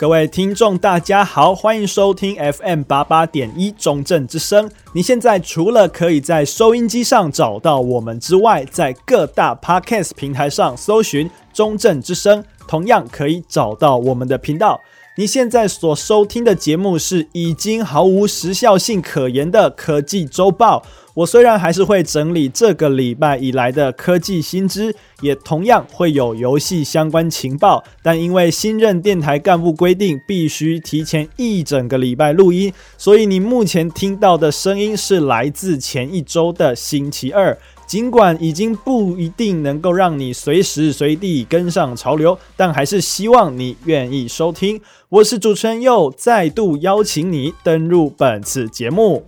各位听众，大家好，欢迎收听 FM 八八点一中正之声。你现在除了可以在收音机上找到我们之外，在各大 Podcast 平台上搜寻中正之声，同样可以找到我们的频道。你现在所收听的节目是已经毫无时效性可言的科技周报。我虽然还是会整理这个礼拜以来的科技新知，也同样会有游戏相关情报，但因为新任电台干部规定必须提前一整个礼拜录音，所以你目前听到的声音是来自前一周的星期二。尽管已经不一定能够让你随时随地跟上潮流，但还是希望你愿意收听。我是主持人又，再度邀请你登入本次节目。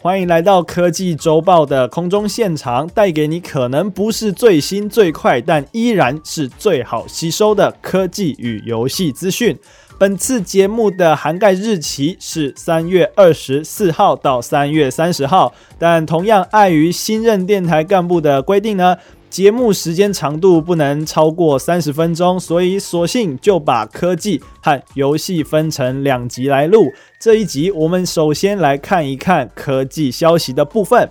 欢迎来到科技周报的空中现场，带给你可能不是最新最快，但依然是最好吸收的科技与游戏资讯。本次节目的涵盖日期是三月二十四号到三月三十号，但同样碍于新任电台干部的规定呢，节目时间长度不能超过三十分钟，所以索性就把科技和游戏分成两集来录。这一集我们首先来看一看科技消息的部分。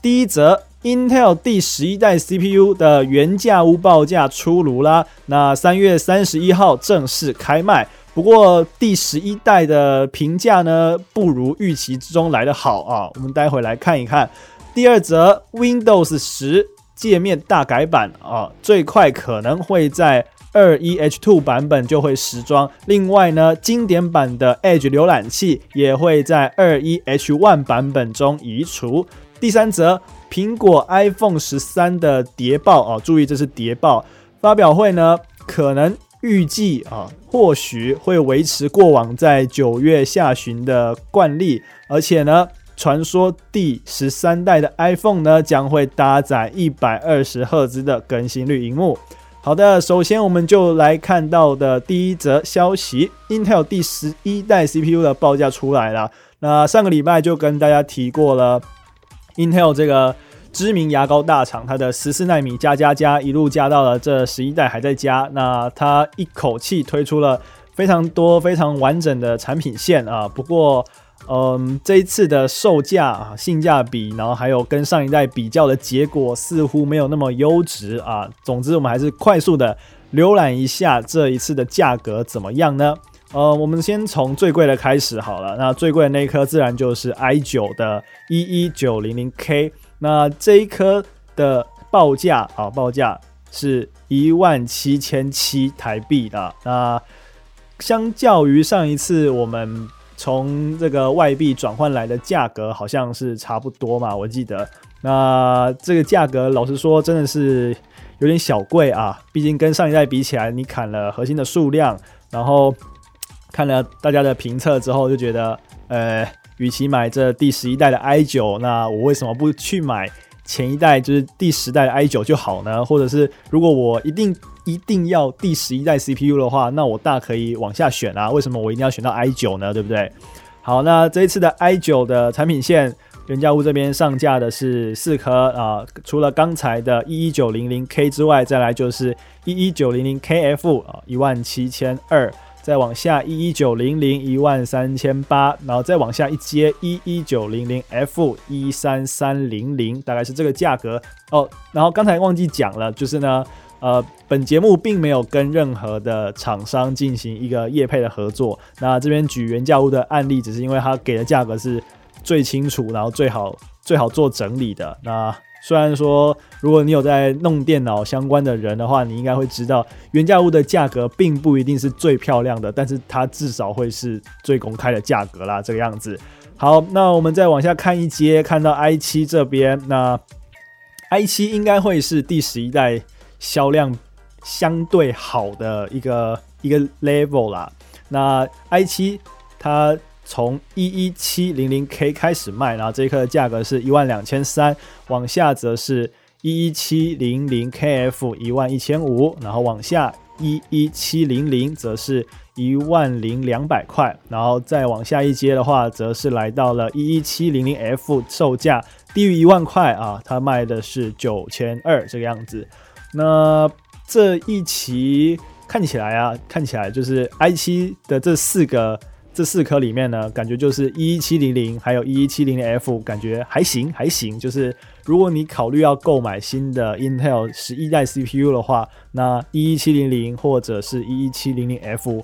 第一则，Intel 第十一代 CPU 的原价屋报价出炉啦，那三月三十一号正式开卖。不过第十一代的评价呢，不如预期之中来得好啊！我们待会来看一看。第二则，Windows 十界面大改版啊，最快可能会在二一 H two 版本就会时装。另外呢，经典版的 Edge 浏览器也会在二一 H one 版本中移除。第三则，苹果 iPhone 十三的谍报啊，注意这是谍报发表会呢，可能。预计啊，或许会维持过往在九月下旬的惯例，而且呢，传说第十三代的 iPhone 呢将会搭载一百二十赫兹的更新率荧幕。好的，首先我们就来看到的第一则消息，Intel 第十一代 CPU 的报价出来了。那上个礼拜就跟大家提过了，Intel 这个。知名牙膏大厂，它的十四纳米加加加一路加到了这十一代还在加，那它一口气推出了非常多非常完整的产品线啊。不过，嗯，这一次的售价啊、性价比，然后还有跟上一代比较的结果，似乎没有那么优质啊。总之，我们还是快速的浏览一下这一次的价格怎么样呢？呃，我们先从最贵的开始好了。那最贵的那一颗自然就是 i9 的 11900K。那这一颗的报价啊，报价是一万七千七台币的。那相较于上一次我们从这个外币转换来的价格，好像是差不多嘛，我记得。那这个价格老实说真的是有点小贵啊，毕竟跟上一代比起来，你砍了核心的数量，然后看了大家的评测之后，就觉得呃。与其买这第十一代的 i9，那我为什么不去买前一代，就是第十代的 i9 就好呢？或者是如果我一定一定要第十一代 CPU 的话，那我大可以往下选啊。为什么我一定要选到 i9 呢？对不对？好，那这一次的 i9 的产品线，原价屋这边上架的是四颗啊，除了刚才的 11900K 之外，再来就是 11900KF 啊，一万七千二。再往下一一九零零一万三千八，然后再往下一阶一一九零零 F 一三三零零，大概是这个价格哦。然后刚才忘记讲了，就是呢，呃，本节目并没有跟任何的厂商进行一个业配的合作。那这边举原价屋的案例，只是因为他给的价格是最清楚，然后最好最好做整理的。那虽然说，如果你有在弄电脑相关的人的话，你应该会知道，原价物的价格并不一定是最漂亮的，但是它至少会是最公开的价格啦，这个样子。好，那我们再往下看一阶，看到 i7 这边，那 i7 应该会是第十一代销量相对好的一个一个 level 啦。那 i7 它。从一一七零零 K 开始卖，然后这一颗的价格是一万两千三，往下则是一一七零零 KF 一万一千五，然后往下一一七零零则是一万零两百块，然后再往下一阶的话，则是来到了一一七零零 F，售价低于一万块啊，它卖的是九千二这个样子。那这一期看起来啊，看起来就是 i7 的这四个这四颗里面呢，感觉就是一一七零零还有一一七零零 F，感觉还行还行。就是如果你考虑要购买新的 Intel 十一代 CPU 的话，那一一七零零或者是一一七零零 F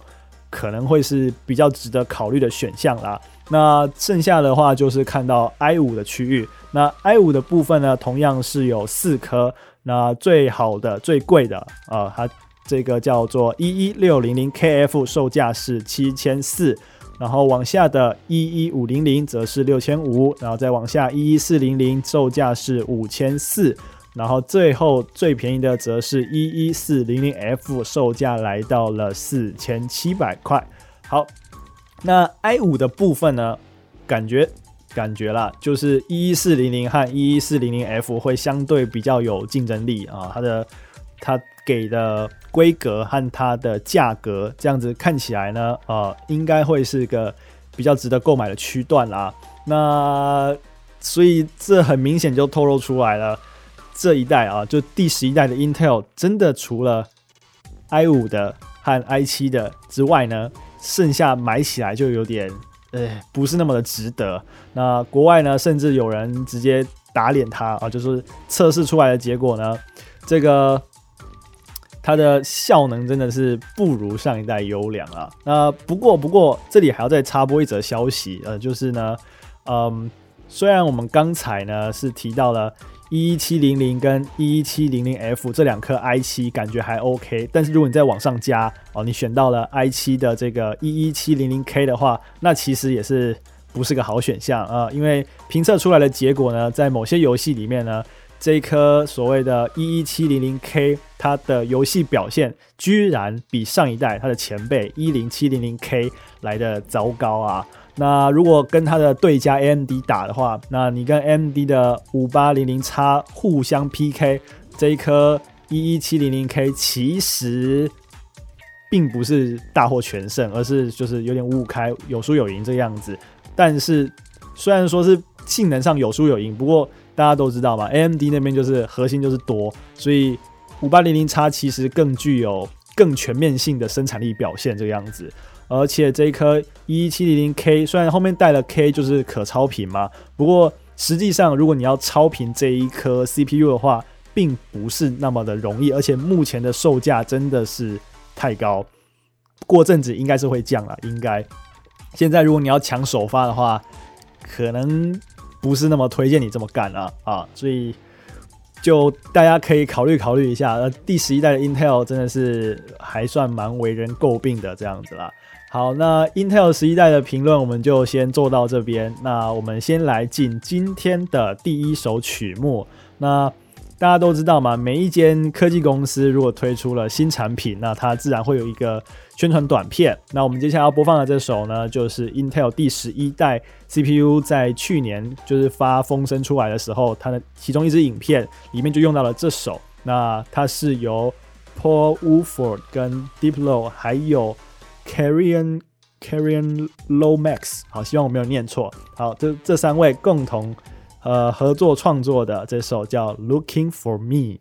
可能会是比较值得考虑的选项啦。那剩下的话就是看到 i 五的区域，那 i 五的部分呢，同样是有四颗。那最好的、最贵的啊，它这个叫做一一六零零 KF，售价是七千四。然后往下的一一五零零则是六千五，然后再往下一一四零零，售价是五千四。然后最后最便宜的则是一一四零零 F，售价来到了四千七百块。好。那 i 五的部分呢？感觉感觉啦，就是一一四零零和一一四零零 F 会相对比较有竞争力啊。它的它给的规格和它的价格，这样子看起来呢，呃，应该会是个比较值得购买的区段啦。那所以这很明显就透露出来了，这一代啊，就第十一代的 Intel 真的除了 i 五的和 i 七的之外呢，剩下买起来就有点，呃，不是那么的值得。那国外呢，甚至有人直接打脸它啊，就是测试出来的结果呢，这个它的效能真的是不如上一代优良啊。那不过不过这里还要再插播一则消息，呃，就是呢，嗯，虽然我们刚才呢是提到了。一一七零零跟一一七零零 F 这两颗 i 七感觉还 OK，但是如果你再往上加哦，你选到了 i 七的这个一一七零零 K 的话，那其实也是不是个好选项啊，因为评测出来的结果呢，在某些游戏里面呢，这一颗所谓的一一七零零 K 它的游戏表现居然比上一代它的前辈一零七零零 K 来的糟糕啊。那如果跟它的对家 AMD 打的话，那你跟 AMD 的五八零零 X 互相 PK，这一颗一一七零零 K 其实并不是大获全胜，而是就是有点五五开，有输有赢这个样子。但是虽然说是性能上有输有赢，不过大家都知道嘛，AMD 那边就是核心就是多，所以五八零零 X 其实更具有更全面性的生产力表现这个样子。而且这一颗一一七零零 K 虽然后面带了 K 就是可超频嘛，不过实际上如果你要超频这一颗 CPU 的话，并不是那么的容易，而且目前的售价真的是太高，过阵子应该是会降了，应该。现在如果你要抢首发的话，可能不是那么推荐你这么干了啊，所以就大家可以考虑考虑一下。呃，第十一代的 Intel 真的是还算蛮为人诟病的这样子啦。好，那 Intel 十一代的评论我们就先做到这边。那我们先来进今天的第一首曲目。那大家都知道嘛，每一间科技公司如果推出了新产品，那它自然会有一个宣传短片。那我们接下来要播放的这首呢，就是 Intel 第十一代 CPU 在去年就是发风声出来的时候，它的其中一支影片里面就用到了这首。那它是由 Paul Woolford 跟 Diplo 还有 Karian Karian Lomax，好，希望我没有念错。好，这这三位共同呃合作创作的这首叫《Looking for Me》。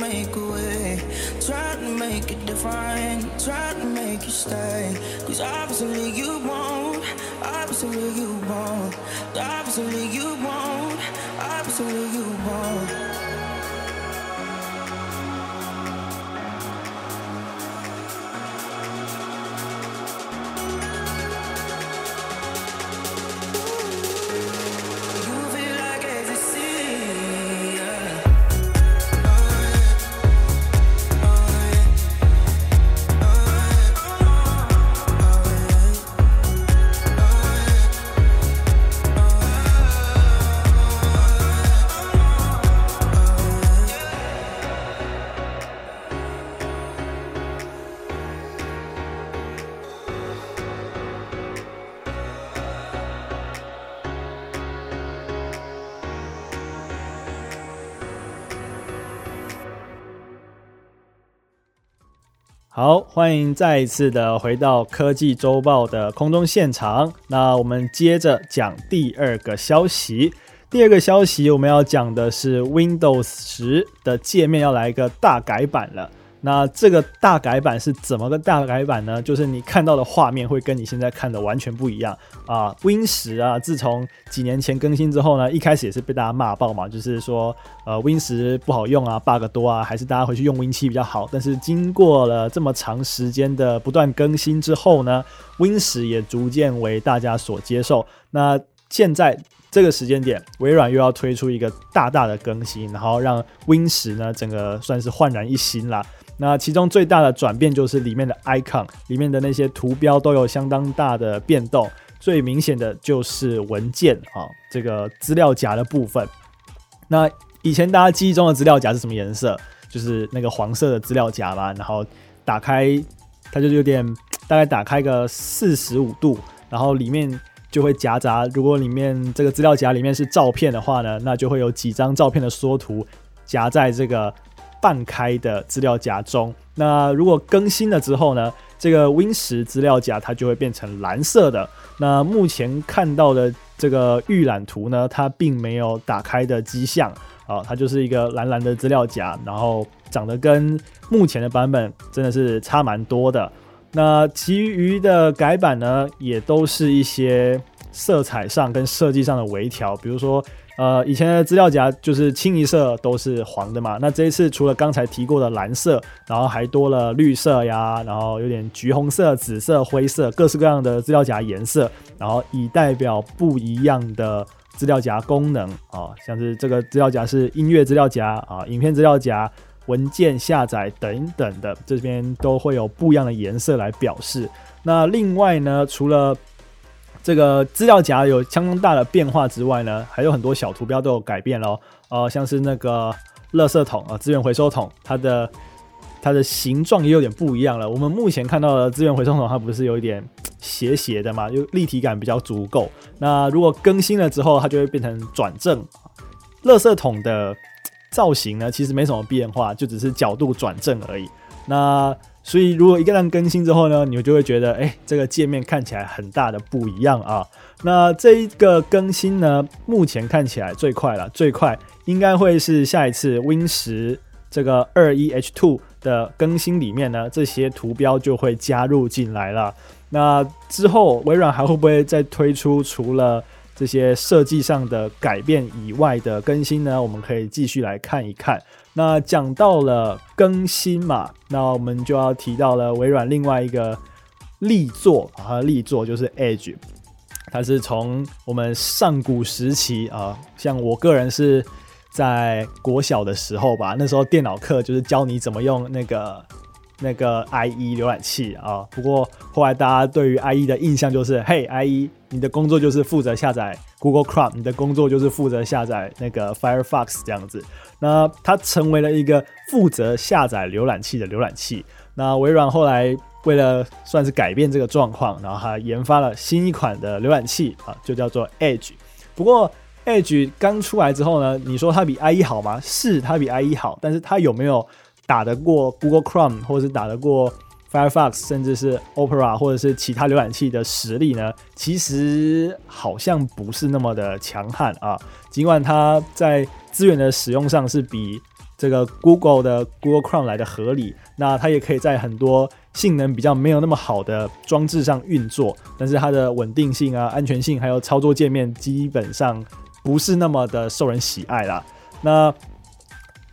Make a way, try to make it different, try to make you stay. Cause obviously you won't, obviously you won't, obviously you won't, obviously you won't. 好，欢迎再一次的回到科技周报的空中现场。那我们接着讲第二个消息。第二个消息，我们要讲的是 Windows 十的界面要来一个大改版了。那这个大改版是怎么个大改版呢？就是你看到的画面会跟你现在看的完全不一样啊！Win 十啊，自从几年前更新之后呢，一开始也是被大家骂爆嘛，就是说呃 Win 十不好用啊，bug 多啊，还是大家回去用 Win 七比较好。但是经过了这么长时间的不断更新之后呢，Win 十也逐渐为大家所接受。那现在这个时间点，微软又要推出一个大大的更新，然后让 Win 十呢整个算是焕然一新啦。那其中最大的转变就是里面的 icon，里面的那些图标都有相当大的变动。最明显的就是文件啊，这个资料夹的部分。那以前大家记忆中的资料夹是什么颜色？就是那个黄色的资料夹嘛。然后打开它就有点大概打开个四十五度，然后里面就会夹杂。如果里面这个资料夹里面是照片的话呢，那就会有几张照片的缩图夹在这个。半开的资料夹中，那如果更新了之后呢，这个 Win 十资料夹它就会变成蓝色的。那目前看到的这个预览图呢，它并没有打开的迹象啊，它就是一个蓝蓝的资料夹，然后长得跟目前的版本真的是差蛮多的。那其余的改版呢，也都是一些色彩上跟设计上的微调，比如说。呃，以前的资料夹就是清一色都是黄的嘛，那这一次除了刚才提过的蓝色，然后还多了绿色呀，然后有点橘红色、紫色、灰色，各式各样的资料夹颜色，然后以代表不一样的资料夹功能啊，像是这个资料夹是音乐资料夹啊、影片资料夹、文件下载等等的，这边都会有不一样的颜色来表示。那另外呢，除了这个资料夹有相当大的变化之外呢，还有很多小图标都有改变喽。呃，像是那个垃圾桶啊，资源回收桶，它的它的形状也有点不一样了。我们目前看到的资源回收桶，它不是有一点斜斜的嘛，就立体感比较足够。那如果更新了之后，它就会变成转正。垃圾桶的造型呢，其实没什么变化，就只是角度转正而已。那所以，如果一个人更新之后呢，你们就会觉得，哎、这个界面看起来很大的不一样啊。那这一个更新呢，目前看起来最快了，最快应该会是下一次 Win 十这个二一 H2 的更新里面呢，这些图标就会加入进来了。那之后，微软还会不会再推出除了这些设计上的改变以外的更新呢？我们可以继续来看一看。那讲到了更新嘛，那我们就要提到了微软另外一个力作啊，力作就是 Edge，它是从我们上古时期啊，像我个人是在国小的时候吧，那时候电脑课就是教你怎么用那个那个 IE 浏览器啊。不过后来大家对于 IE 的印象就是，嘿，IE，你的工作就是负责下载 Google Chrome，你的工作就是负责下载那个 Firefox 这样子。那它成为了一个负责下载浏览器的浏览器。那微软后来为了算是改变这个状况，然后还研发了新一款的浏览器啊，就叫做 Edge。不过 Edge 刚出来之后呢，你说它比 IE 好吗？是它比 IE 好，但是它有没有打得过 Google Chrome 或者是打得过 Firefox，甚至是 Opera 或者是其他浏览器的实力呢？其实好像不是那么的强悍啊。尽管它在资源的使用上是比这个 Google 的 Google Chrome 来的合理。那它也可以在很多性能比较没有那么好的装置上运作，但是它的稳定性啊、安全性还有操作界面基本上不是那么的受人喜爱啦。那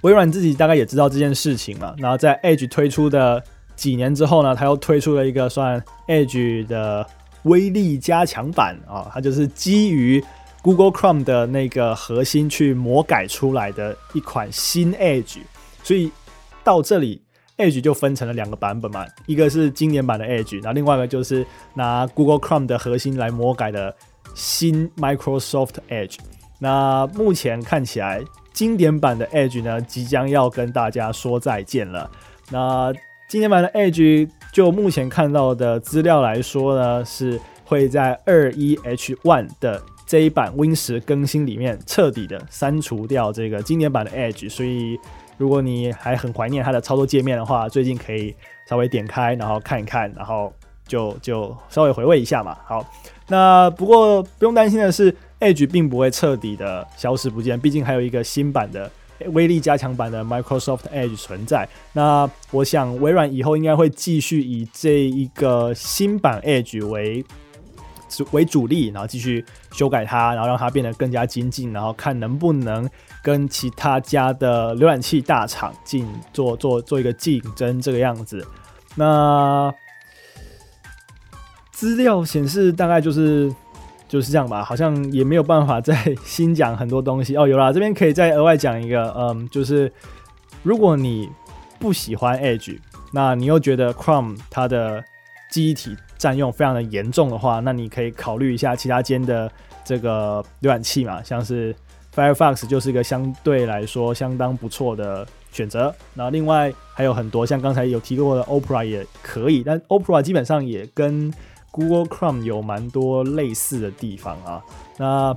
微软自己大概也知道这件事情嘛，然后在 Edge 推出的几年之后呢，它又推出了一个算 Edge 的威力加强版啊，它就是基于 Google Chrome 的那个核心去魔改出来的一款新 Edge，所以到这里 Edge 就分成了两个版本嘛，一个是经典版的 Edge，那另外一个就是拿 Google Chrome 的核心来魔改的新 Microsoft Edge。那目前看起来，经典版的 Edge 呢，即将要跟大家说再见了。那经典版的 Edge，就目前看到的资料来说呢，是会在二一 H One 的。这一版 Win 十更新里面彻底的删除掉这个经典版的 Edge，所以如果你还很怀念它的操作界面的话，最近可以稍微点开，然后看一看，然后就就稍微回味一下嘛。好，那不过不用担心的是，Edge 并不会彻底的消失不见，毕竟还有一个新版的威力加强版的 Microsoft Edge 存在。那我想微软以后应该会继续以这一个新版 Edge 为。为主力，然后继续修改它，然后让它变得更加精进，然后看能不能跟其他家的浏览器大厂进做做做一个竞争这个样子。那资料显示大概就是就是这样吧，好像也没有办法再新讲很多东西哦。有啦，这边可以再额外讲一个，嗯，就是如果你不喜欢 Edge，那你又觉得 Chrome 它的记忆体占用非常的严重的话，那你可以考虑一下其他间的这个浏览器嘛，像是 Firefox 就是一个相对来说相当不错的选择。那另外还有很多，像刚才有提过的 Opera 也可以，但 Opera 基本上也跟 Google Chrome 有蛮多类似的地方啊。那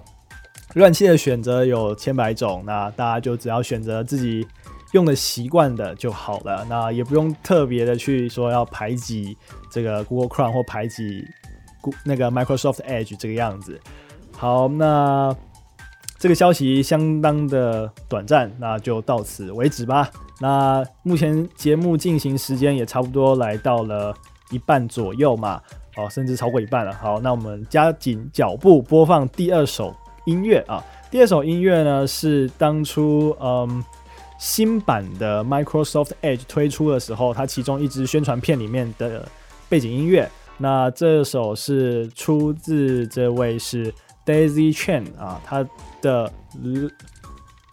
浏览器的选择有千百种，那大家就只要选择自己。用的习惯的就好了，那也不用特别的去说要排挤这个 Google Chrome 或排挤那个 Microsoft Edge 这个样子。好，那这个消息相当的短暂，那就到此为止吧。那目前节目进行时间也差不多来到了一半左右嘛，哦，甚至超过一半了。好，那我们加紧脚步播放第二首音乐啊。第二首音乐呢是当初嗯。新版的 Microsoft Edge 推出的时候，它其中一支宣传片里面的背景音乐，那这首是出自这位是 Daisy Chan 啊，他的，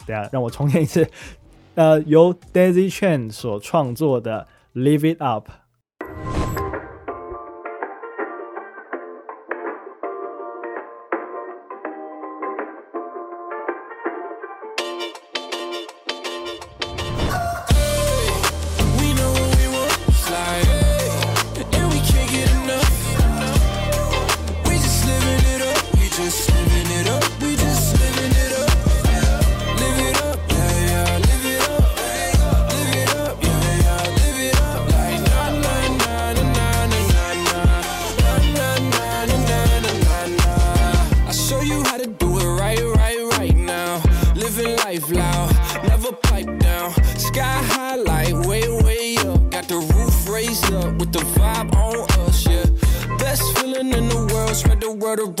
等下让我重念一次，呃，由 Daisy Chan 所创作的 Live It Up。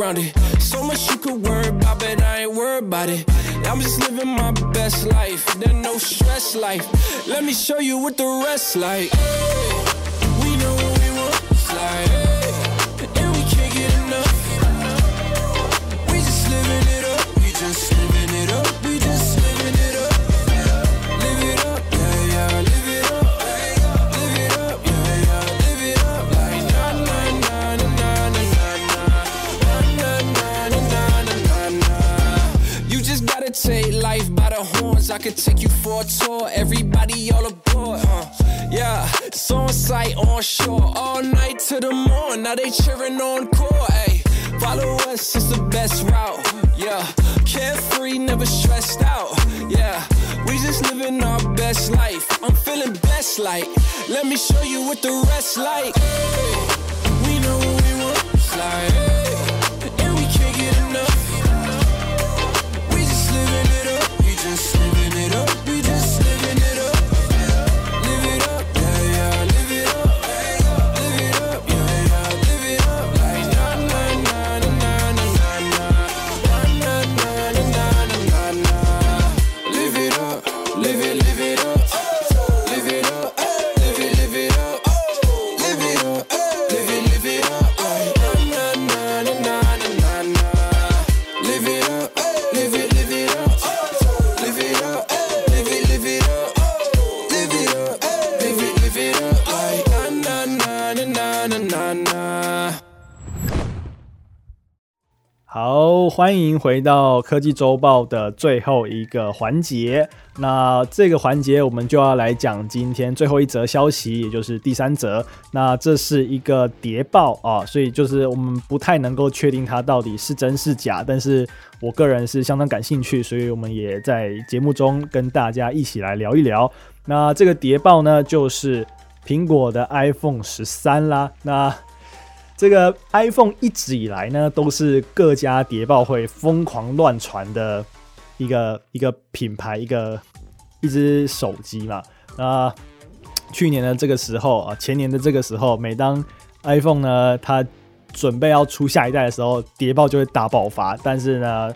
around it. So much you could worry about, but I ain't worried about it. I'm just living my best life, then no stress life. Let me show you what the rest like. Hey. of horns. I could take you for a tour. Everybody all aboard. huh? yeah, song on site, on shore. All night to the morn. Now they cheering on core. Follow us, it's the best route. Yeah, carefree, never stressed out. Yeah, we just living our best life. I'm feeling best like, let me show you what the rest like. We know what we want, like. 欢迎回到科技周报的最后一个环节。那这个环节我们就要来讲今天最后一则消息，也就是第三则。那这是一个谍报啊，所以就是我们不太能够确定它到底是真是假。但是我个人是相当感兴趣，所以我们也在节目中跟大家一起来聊一聊。那这个谍报呢，就是苹果的 iPhone 十三啦。那这个 iPhone 一直以来呢，都是各家谍报会疯狂乱传的一个一个品牌，一个一只手机嘛。那去年的这个时候啊，前年的这个时候，每当 iPhone 呢它准备要出下一代的时候，谍报就会大爆发。但是呢，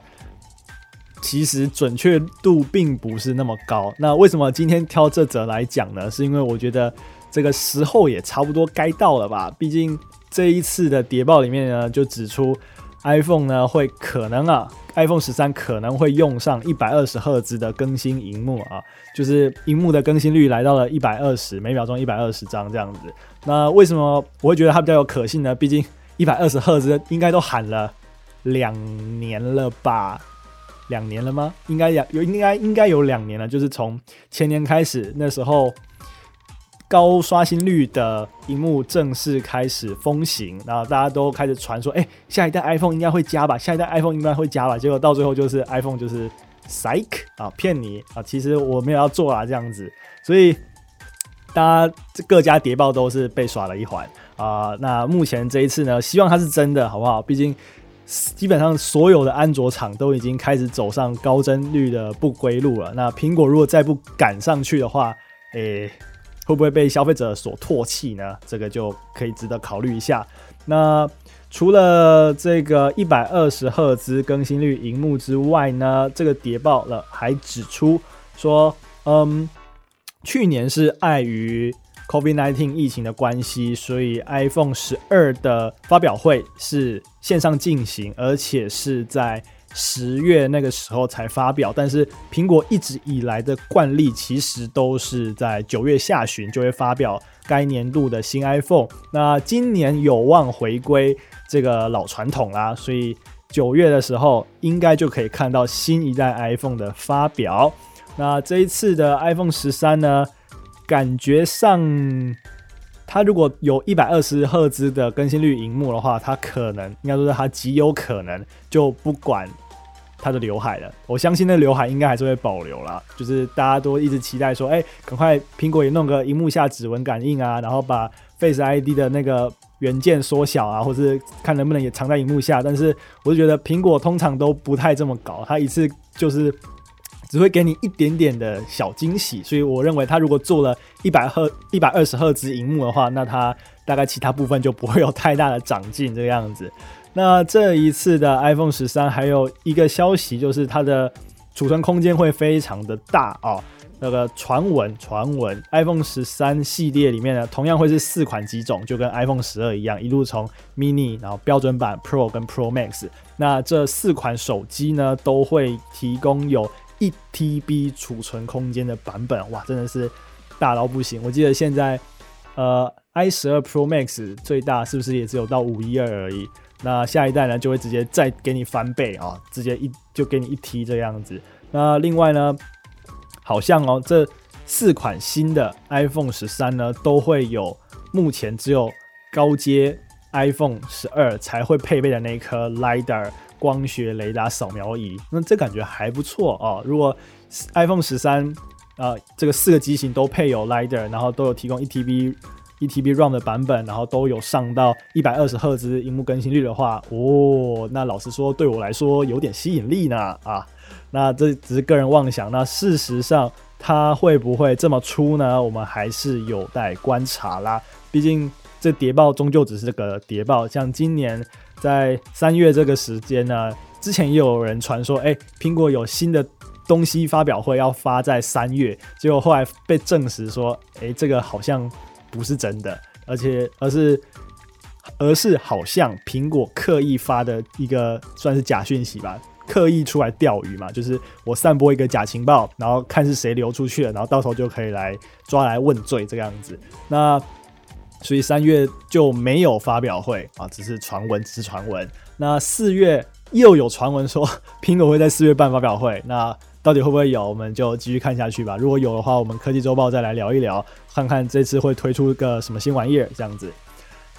其实准确度并不是那么高。那为什么今天挑这则来讲呢？是因为我觉得这个时候也差不多该到了吧，毕竟。这一次的谍报里面呢，就指出 iPhone 呢会可能啊，iPhone 十三可能会用上一百二十赫兹的更新荧幕啊，就是荧幕的更新率来到了一百二十每秒钟一百二十张这样子。那为什么我会觉得它比较有可信呢？毕竟一百二十赫兹应该都喊了两年了吧？两年了吗？应该有有应该应该有两年了，就是从前年开始那时候。高刷新率的荧幕正式开始风行，然后大家都开始传说，哎、下一代 iPhone 应该会加吧？下一代 iPhone 应该会加吧？结果到最后就是 iPhone 就是 psych 啊，骗你啊！其实我没有要做啊，这样子，所以大家各家谍报都是被耍了一环啊。那目前这一次呢，希望它是真的，好不好？毕竟基本上所有的安卓厂都已经开始走上高帧率的不归路了。那苹果如果再不赶上去的话，诶、会不会被消费者所唾弃呢？这个就可以值得考虑一下。那除了这个一百二十赫兹更新率荧幕之外呢，这个谍报了还指出说，嗯，去年是碍于 COVID-19 疫情的关系，所以 iPhone 十二的发表会是线上进行，而且是在。十月那个时候才发表，但是苹果一直以来的惯例其实都是在九月下旬就会发表该年度的新 iPhone。那今年有望回归这个老传统啦，所以九月的时候应该就可以看到新一代 iPhone 的发表。那这一次的 iPhone 十三呢，感觉上它如果有一百二十赫兹的更新率荧幕的话，它可能应该说是它极有可能就不管。他的刘海了，我相信那刘海应该还是会保留啦。就是大家都一直期待说，哎、赶快苹果也弄个荧幕下指纹感应啊，然后把 Face ID 的那个元件缩小啊，或是看能不能也藏在荧幕下。但是我就觉得苹果通常都不太这么搞，它一次就是只会给你一点点的小惊喜。所以我认为它如果做了一百赫一百二十赫兹荧幕的话，那它大概其他部分就不会有太大的长进这个样子。那这一次的 iPhone 十三还有一个消息，就是它的储存空间会非常的大啊、哦。那个传闻，传闻 iPhone 十三系列里面呢，同样会是四款机种，就跟 iPhone 十二一样，一路从 mini，然后标准版 Pro 跟 Pro Max。那这四款手机呢，都会提供有一 TB 储存空间的版本。哇，真的是大到不行。我记得现在呃 i 十二 Pro Max 最大是不是也只有到五一二而已？那下一代呢，就会直接再给你翻倍啊，直接一就给你一 T 这样子。那另外呢，好像哦，这四款新的 iPhone 十三呢，都会有目前只有高阶 iPhone 十二才会配备的那一颗 LiDAR 光学雷达扫描仪。那这感觉还不错哦。如果 iPhone 十三啊，这个四个机型都配有 LiDAR，然后都有提供一 TB。eTb ROM 的版本，然后都有上到一百二十赫兹荧幕更新率的话，哦，那老实说，对我来说有点吸引力呢啊。那这只是个人妄想，那事实上它会不会这么出呢？我们还是有待观察啦。毕竟这谍报终究只是个谍报。像今年在三月这个时间呢，之前也有人传说，哎，苹果有新的东西发表会要发在三月，结果后来被证实说，哎，这个好像。不是真的，而且而是而是好像苹果刻意发的一个算是假讯息吧，刻意出来钓鱼嘛，就是我散播一个假情报，然后看是谁流出去了，然后到时候就可以来抓来问罪这个样子。那所以三月就没有发表会啊，只是传闻，只是传闻。那四月又有传闻说苹果会在四月办发表会，那到底会不会有？我们就继续看下去吧。如果有的话，我们科技周报再来聊一聊，看看这次会推出个什么新玩意儿，这样子。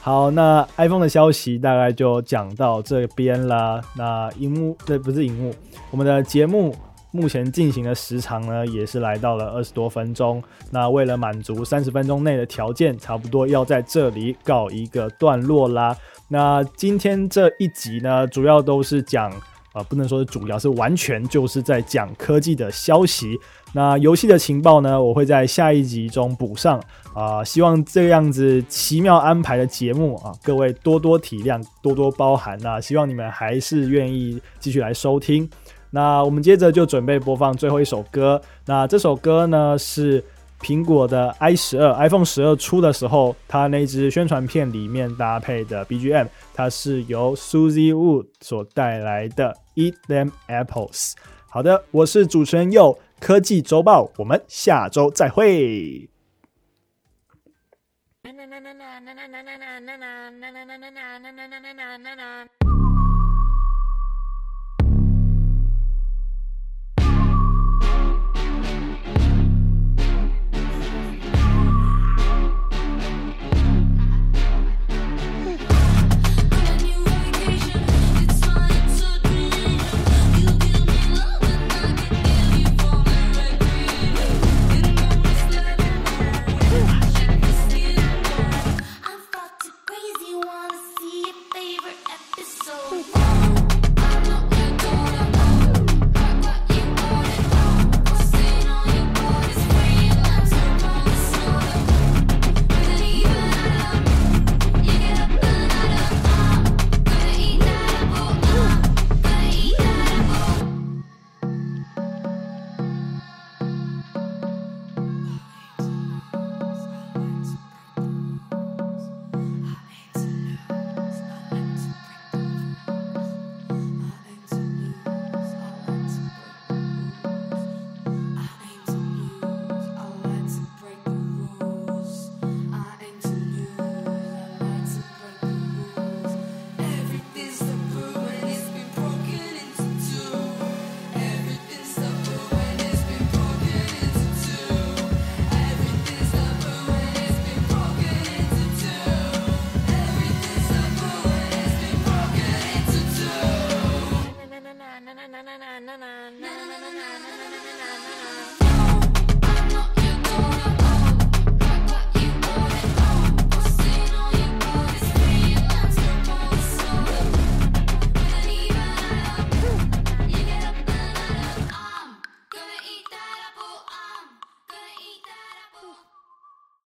好，那 iPhone 的消息大概就讲到这边啦。那荧幕，对，不是荧幕，我们的节目目前进行的时长呢，也是来到了二十多分钟。那为了满足三十分钟内的条件，差不多要在这里告一个段落啦。那今天这一集呢，主要都是讲。啊、不能说是主要，是完全就是在讲科技的消息。那游戏的情报呢，我会在下一集中补上。啊、希望这样子奇妙安排的节目啊，各位多多体谅，多多包涵。那希望你们还是愿意继续来收听。那我们接着就准备播放最后一首歌。那这首歌呢是。苹果的 i 十二，iPhone 十二出的时候，它那支宣传片里面搭配的 BGM，它是由 Suzy Wood 所带来的 Eat Them Apples。好的，我是主持人佑，科技周报，我们下周再会。